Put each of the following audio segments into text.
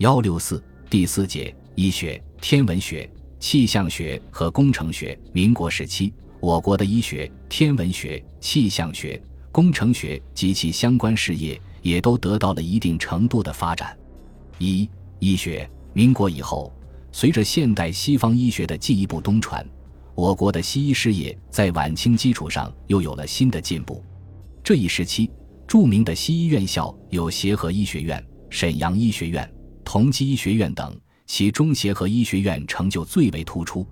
幺六四第四节医学、天文学、气象学和工程学。民国时期，我国的医学、天文学、气象学、工程学及其相关事业也都得到了一定程度的发展。一、医学。民国以后，随着现代西方医学的进一步东传，我国的西医事业在晚清基础上又有了新的进步。这一时期，著名的西医院校有协和医学院、沈阳医学院。同济医学院等，其中协和医学院成就最为突出。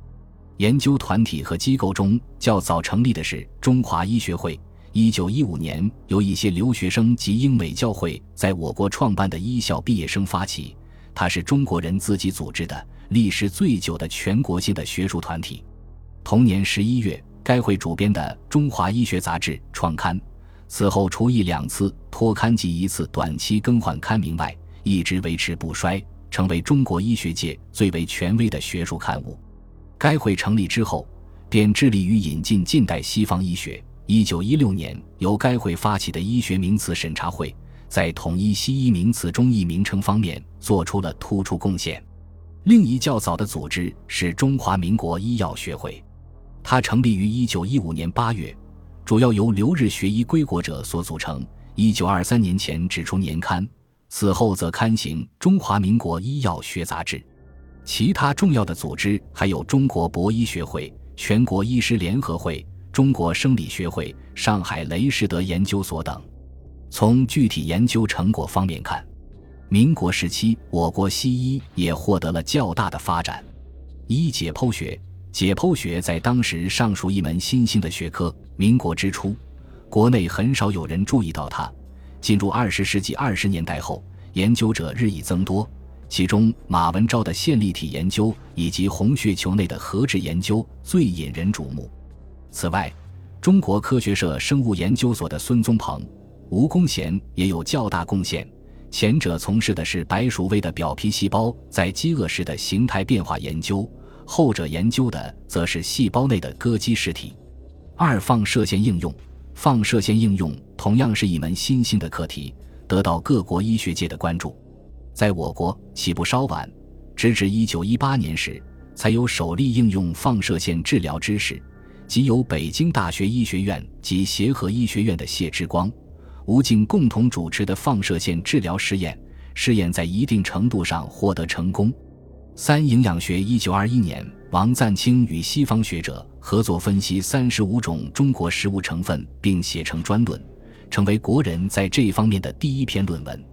研究团体和机构中较早成立的是中华医学会，一九一五年由一些留学生及英美教会在我国创办的医校毕业生发起。它是中国人自己组织的、历史最久的全国性的学术团体。同年十一月，该会主编的《中华医学杂志》创刊，此后除一两次脱刊及一次短期更换刊名外。一直维持不衰，成为中国医学界最为权威的学术刊物。该会成立之后，便致力于引进近代西方医学。一九一六年，由该会发起的医学名词审查会，在统一西医名词中译名称方面做出了突出贡献。另一较早的组织是中华民国医药学会，它成立于一九一五年八月，主要由留日学医归国者所组成。一九二三年前指出年刊。此后则刊行《中华民国医药学杂志》，其他重要的组织还有中国博医学会、全国医师联合会、中国生理学会、上海雷士德研究所等。从具体研究成果方面看，民国时期我国西医也获得了较大的发展。一解剖学，解剖学在当时尚属一门新兴的学科。民国之初，国内很少有人注意到它。进入二十世纪二十年代后，研究者日益增多，其中马文昭的线粒体研究以及红血球内的核质研究最引人瞩目。此外，中国科学社生物研究所的孙宗鹏、吴公贤也有较大贡献。前者从事的是白鼠胃的表皮细胞在饥饿时的形态变化研究，后者研究的则是细胞内的歌姬实体。二放射线应用。放射线应用同样是一门新兴的课题，得到各国医学界的关注。在我国起步稍晚，直至一九一八年时，才有首例应用放射线治疗知识，即由北京大学医学院及协和医学院的谢之光、吴敬共同主持的放射线治疗试验，试验在一定程度上获得成功。三营养学，一九二一年，王赞清与西方学者合作分析三十五种中国食物成分，并写成专论，成为国人在这方面的第一篇论文。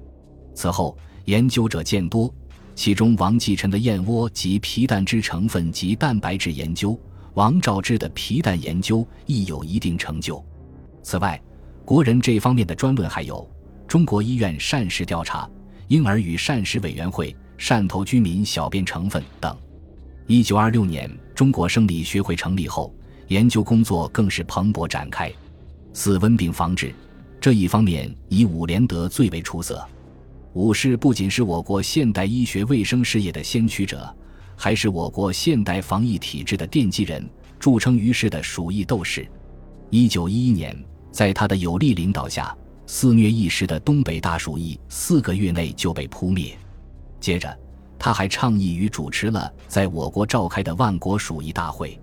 此后，研究者渐多，其中王继臣的燕窝及皮蛋汁成分及蛋白质研究，王兆之的皮蛋研究亦有一定成就。此外，国人这方面的专论还有中国医院膳食调查、婴儿与膳食委员会。汕头居民小便成分等。一九二六年，中国生理学会成立后，研究工作更是蓬勃展开。四温病防治这一方面，以伍连德最为出色。伍氏不仅是我国现代医学卫生事业的先驱者，还是我国现代防疫体制的奠基人，著称于世的鼠疫斗士。一九一一年，在他的有力领导下，肆虐一时的东北大鼠疫，四个月内就被扑灭。接着，他还倡议与主持了在我国召开的万国鼠疫大会。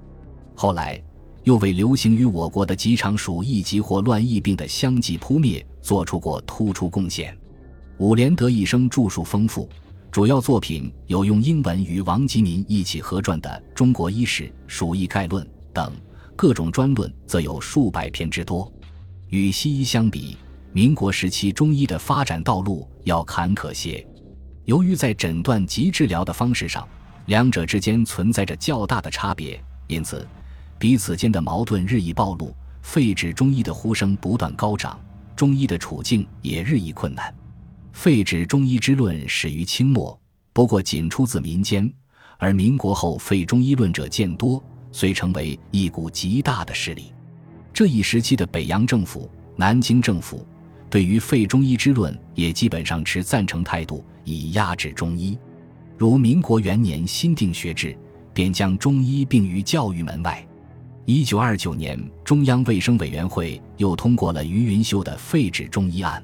后来，又为流行于我国的几场鼠疫及或乱疫病的相继扑灭做出过突出贡献。伍连德一生著述丰富，主要作品有用英文与王吉民一起合撰的《中国医史·鼠疫概论》等，各种专论则有数百篇之多。与西医相比，民国时期中医的发展道路要坎坷些。由于在诊断及治疗的方式上，两者之间存在着较大的差别，因此彼此间的矛盾日益暴露，废止中医的呼声不断高涨，中医的处境也日益困难。废止中医之论始于清末，不过仅出自民间；而民国后废中医论者渐多，遂成为一股极大的势力。这一时期的北洋政府、南京政府。对于废中医之论，也基本上持赞成态度，以压制中医。如民国元年新定学制，便将中医并于教育门外。一九二九年，中央卫生委员会又通过了于云修的废止中医案。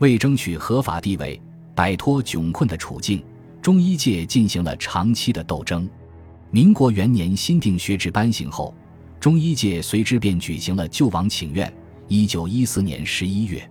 为争取合法地位，摆脱窘困的处境，中医界进行了长期的斗争。民国元年新定学制颁行后，中医界随之便举行了救亡请愿。一九一四年十一月，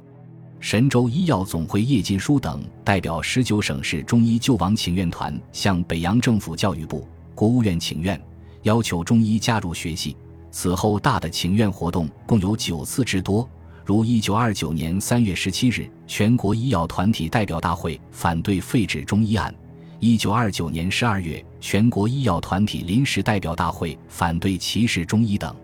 神州医药总会叶金书等代表十九省市中医救亡请愿团向北洋政府教育部、国务院请愿，要求中医加入学系。此后，大的请愿活动共有九次之多。如一九二九年三月十七日，全国医药团体代表大会反对废止中医案；一九二九年十二月，全国医药团体临时代表大会反对歧视中医等。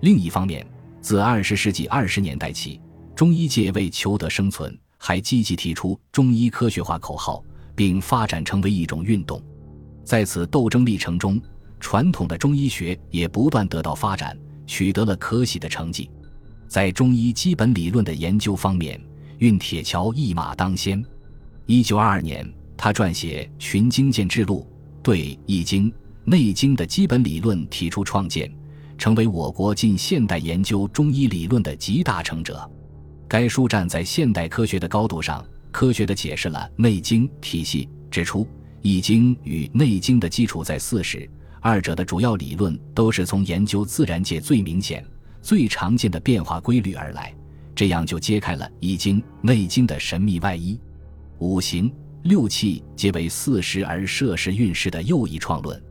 另一方面，自二十世纪二十年代起，中医界为求得生存，还积极提出中医科学化口号，并发展成为一种运动。在此斗争历程中，传统的中医学也不断得到发展，取得了可喜的成绩。在中医基本理论的研究方面，运铁桥一马当先。一九二二年，他撰写《群经鉴志录》，对《易经》《内经》的基本理论提出创建，成为我国近现代研究中医理论的集大成者。该书站在现代科学的高度上，科学地解释了《内经》体系，指出《易经》与《内经》的基础在四时，二者的主要理论都是从研究自然界最明显。最常见的变化规律而来，这样就揭开了《易经》《内经》的神秘外衣。五行六气皆为四时而摄时运势的又一创论。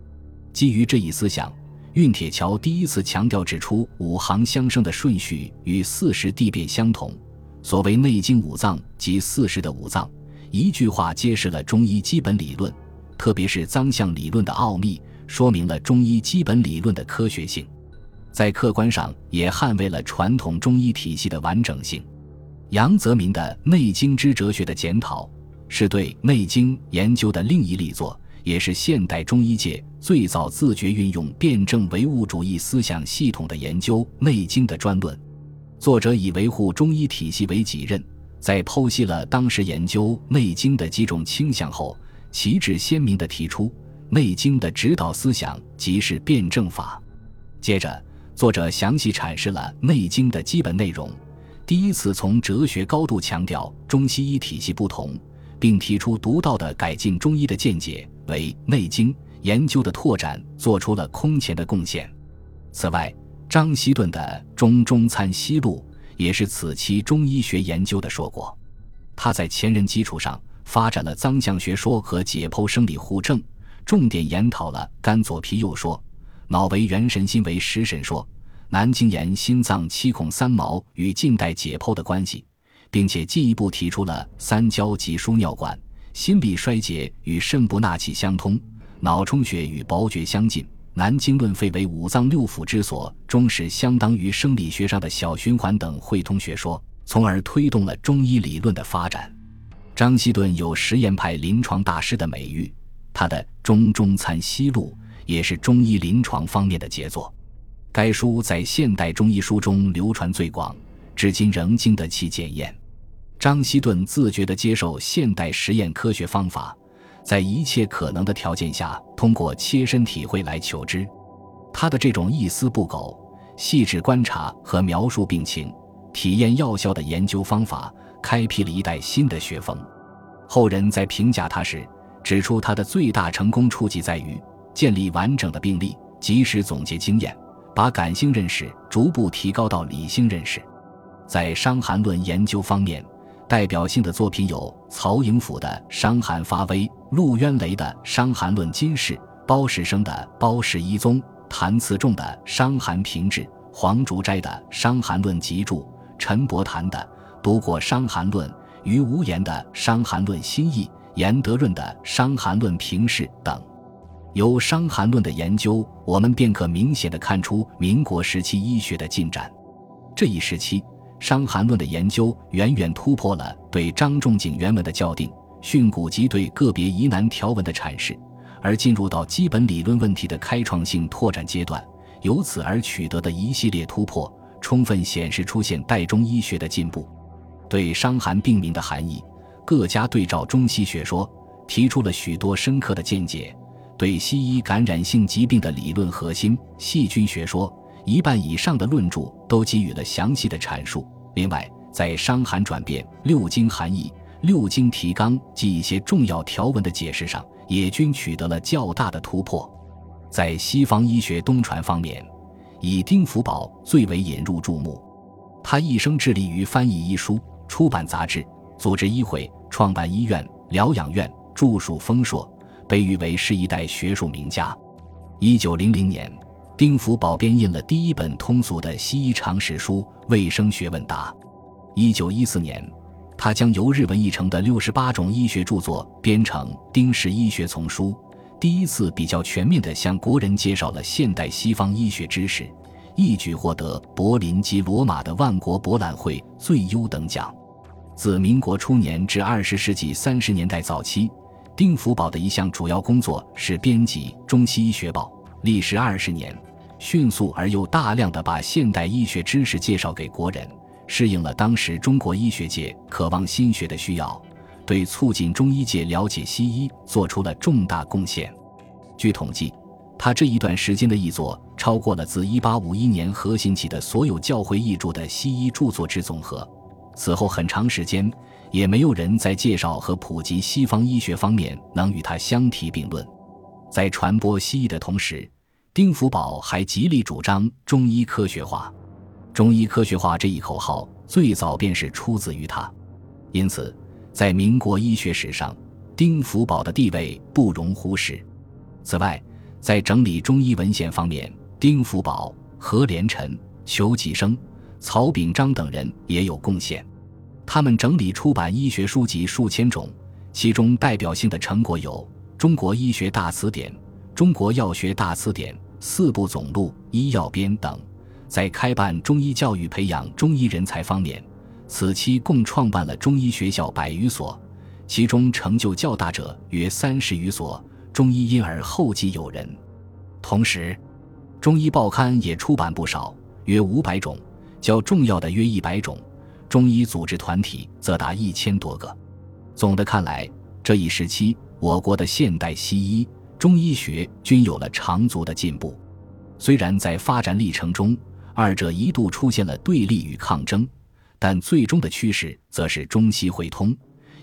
基于这一思想，运铁桥第一次强调指出五行相生的顺序与四时地变相同。所谓《内经》五脏及四时的五脏，一句话揭示了中医基本理论，特别是脏象理论的奥秘，说明了中医基本理论的科学性。在客观上也捍卫了传统中医体系的完整性。杨泽民的《内经之哲学的检讨》是对《内经》研究的另一力作，也是现代中医界最早自觉运用辩证唯物主义思想系统的研究《内经》的专论。作者以维护中医体系为己任，在剖析了当时研究《内经》的几种倾向后，旗帜鲜明地提出，《内经》的指导思想即是辩证法。接着。作者详细阐释了《内经》的基本内容，第一次从哲学高度强调中西医体系不同，并提出独到的改进中医的见解，为《内经》研究的拓展做出了空前的贡献。此外，张锡顿的《中中参西录》也是此期中医学研究的硕果。他在前人基础上发展了脏象学说和解剖生理互证，重点研讨了肝左脾右说。脑为元神，心为食神说，南京言心脏七孔三毛与近代解剖的关系，并且进一步提出了三焦及输尿管、心力衰竭与肾不纳气相通，脑充血与薄厥相近。南京论肺为五脏六腑之所，中是相当于生理学上的小循环等汇通学说，从而推动了中医理论的发展。张锡顿有实验派临床大师的美誉，他的《中中参西录》。也是中医临床方面的杰作，该书在现代中医书中流传最广，至今仍经得起检验。张锡顿自觉地接受现代实验科学方法，在一切可能的条件下，通过切身体会来求知。他的这种一丝不苟、细致观察和描述病情、体验药效的研究方法，开辟了一代新的学风。后人在评价他时，指出他的最大成功处即在于。建立完整的病例，及时总结经验，把感性认识逐步提高到理性认识。在伤寒论研究方面，代表性的作品有曹颖甫的《伤寒发微》，陆渊雷的《伤寒论今世》，包士生的《包氏一宗》，谭嗣仲的《伤寒评志》，黄竹斋的《伤寒论集注》，陈伯谈的《读过伤寒论》，于无言的《伤寒论新义》，严德润的《伤寒论评释》等。由《伤寒论》的研究，我们便可明显的看出民国时期医学的进展。这一时期，《伤寒论》的研究远远突破了对张仲景原文的校订、训诂及对个别疑难条文的阐释，而进入到基本理论问题的开创性拓展阶段。由此而取得的一系列突破，充分显示出现代中医学的进步。对伤寒病名的含义，各家对照中西学说，提出了许多深刻的见解。对西医感染性疾病的理论核心细菌学说，一半以上的论著都给予了详细的阐述。另外，在《伤寒转变》《六经含义》《六经提纲及一些重要条文的解释上，也均取得了较大的突破。在西方医学东传方面，以丁福宝最为引入注目。他一生致力于翻译医书、出版杂志、组织医会、创办医院、疗养院、著述丰硕，被誉为是一代学术名家。一九零零年，丁福宝编印了第一本通俗的西医常识书《卫生学问答》。一九一四年，他将由日文译成的六十八种医学著作编成《丁氏医学丛书》。第一次比较全面地向国人介绍了现代西方医学知识，一举获得柏林及罗马的万国博览会最优等奖。自民国初年至二十世纪三十年代早期，丁福宝的一项主要工作是编辑《中西医学报》，历时二十年，迅速而又大量的把现代医学知识介绍给国人，适应了当时中国医学界渴望新学的需要。对促进中医界了解西医做出了重大贡献。据统计，他这一段时间的译作超过了自1851年核心起的所有教会译著的西医著作之总和。此后很长时间，也没有人在介绍和普及西方医学方面能与他相提并论。在传播西医的同时，丁福宝还极力主张中医科学化。中医科学化这一口号最早便是出自于他，因此。在民国医学史上，丁福宝的地位不容忽视。此外，在整理中医文献方面，丁福宝、何连臣、裘吉生、曹秉章等人也有贡献。他们整理出版医学书籍数千种，其中代表性的成果有《中国医学大词典》《中国药学大词典》四部总录、医药编等。在开办中医教育、培养中医人才方面，此期共创办了中医学校百余所，其中成就较大者约三十余所，中医因而后继有人。同时，中医报刊也出版不少，约五百种，较重要的约一百种，中医组织团体则达一千多个。总的看来，这一时期我国的现代西医、中医学均有了长足的进步。虽然在发展历程中，二者一度出现了对立与抗争。但最终的趋势则是中西汇通，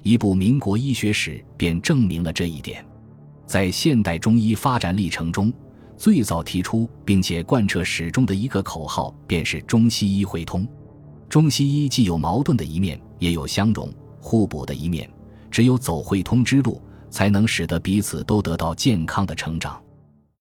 一部民国医学史便证明了这一点。在现代中医发展历程中，最早提出并且贯彻始终的一个口号，便是中西医汇通。中西医既有矛盾的一面，也有相融互补的一面，只有走汇通之路，才能使得彼此都得到健康的成长。